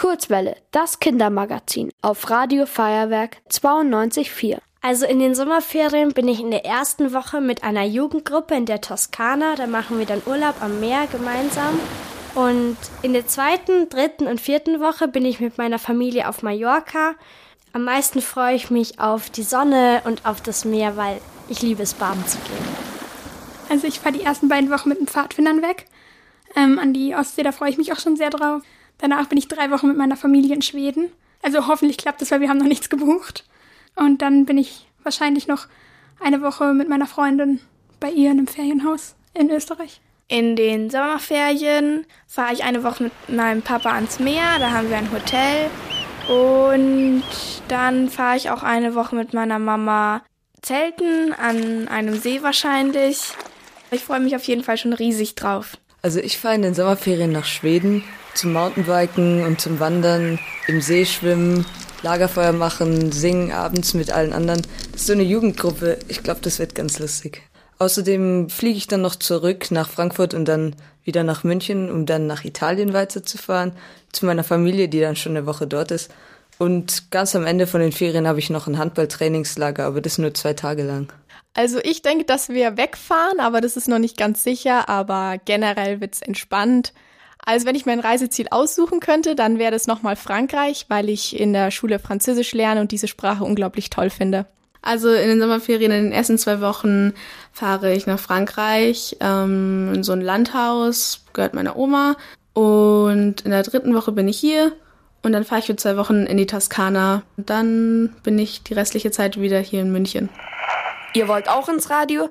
Kurzwelle, das Kindermagazin auf Radio Feuerwerk 92.4. Also in den Sommerferien bin ich in der ersten Woche mit einer Jugendgruppe in der Toskana. Da machen wir dann Urlaub am Meer gemeinsam. Und in der zweiten, dritten und vierten Woche bin ich mit meiner Familie auf Mallorca. Am meisten freue ich mich auf die Sonne und auf das Meer, weil ich liebe es, baden zu gehen. Also ich fahre die ersten beiden Wochen mit den Pfadfindern weg. Ähm, an die Ostsee, da freue ich mich auch schon sehr drauf. Danach bin ich drei Wochen mit meiner Familie in Schweden. Also hoffentlich klappt das, weil wir haben noch nichts gebucht. Und dann bin ich wahrscheinlich noch eine Woche mit meiner Freundin bei ihr in einem Ferienhaus in Österreich. In den Sommerferien fahre ich eine Woche mit meinem Papa ans Meer, da haben wir ein Hotel. Und dann fahre ich auch eine Woche mit meiner Mama zelten, an einem See wahrscheinlich. Ich freue mich auf jeden Fall schon riesig drauf. Also ich fahre in den Sommerferien nach Schweden zum Mountainbiken und zum Wandern, im See schwimmen, Lagerfeuer machen, singen abends mit allen anderen. Das ist so eine Jugendgruppe. Ich glaube, das wird ganz lustig. Außerdem fliege ich dann noch zurück nach Frankfurt und dann wieder nach München, um dann nach Italien weiterzufahren, zu meiner Familie, die dann schon eine Woche dort ist. Und ganz am Ende von den Ferien habe ich noch ein Handballtrainingslager, aber das nur zwei Tage lang. Also ich denke, dass wir wegfahren, aber das ist noch nicht ganz sicher, aber generell wird's entspannt. Also wenn ich mein Reiseziel aussuchen könnte, dann wäre das nochmal Frankreich, weil ich in der Schule Französisch lerne und diese Sprache unglaublich toll finde. Also in den Sommerferien, in den ersten zwei Wochen fahre ich nach Frankreich, ähm, in so ein Landhaus, gehört meiner Oma. Und in der dritten Woche bin ich hier und dann fahre ich für zwei Wochen in die Toskana. Und dann bin ich die restliche Zeit wieder hier in München. Ihr wollt auch ins Radio?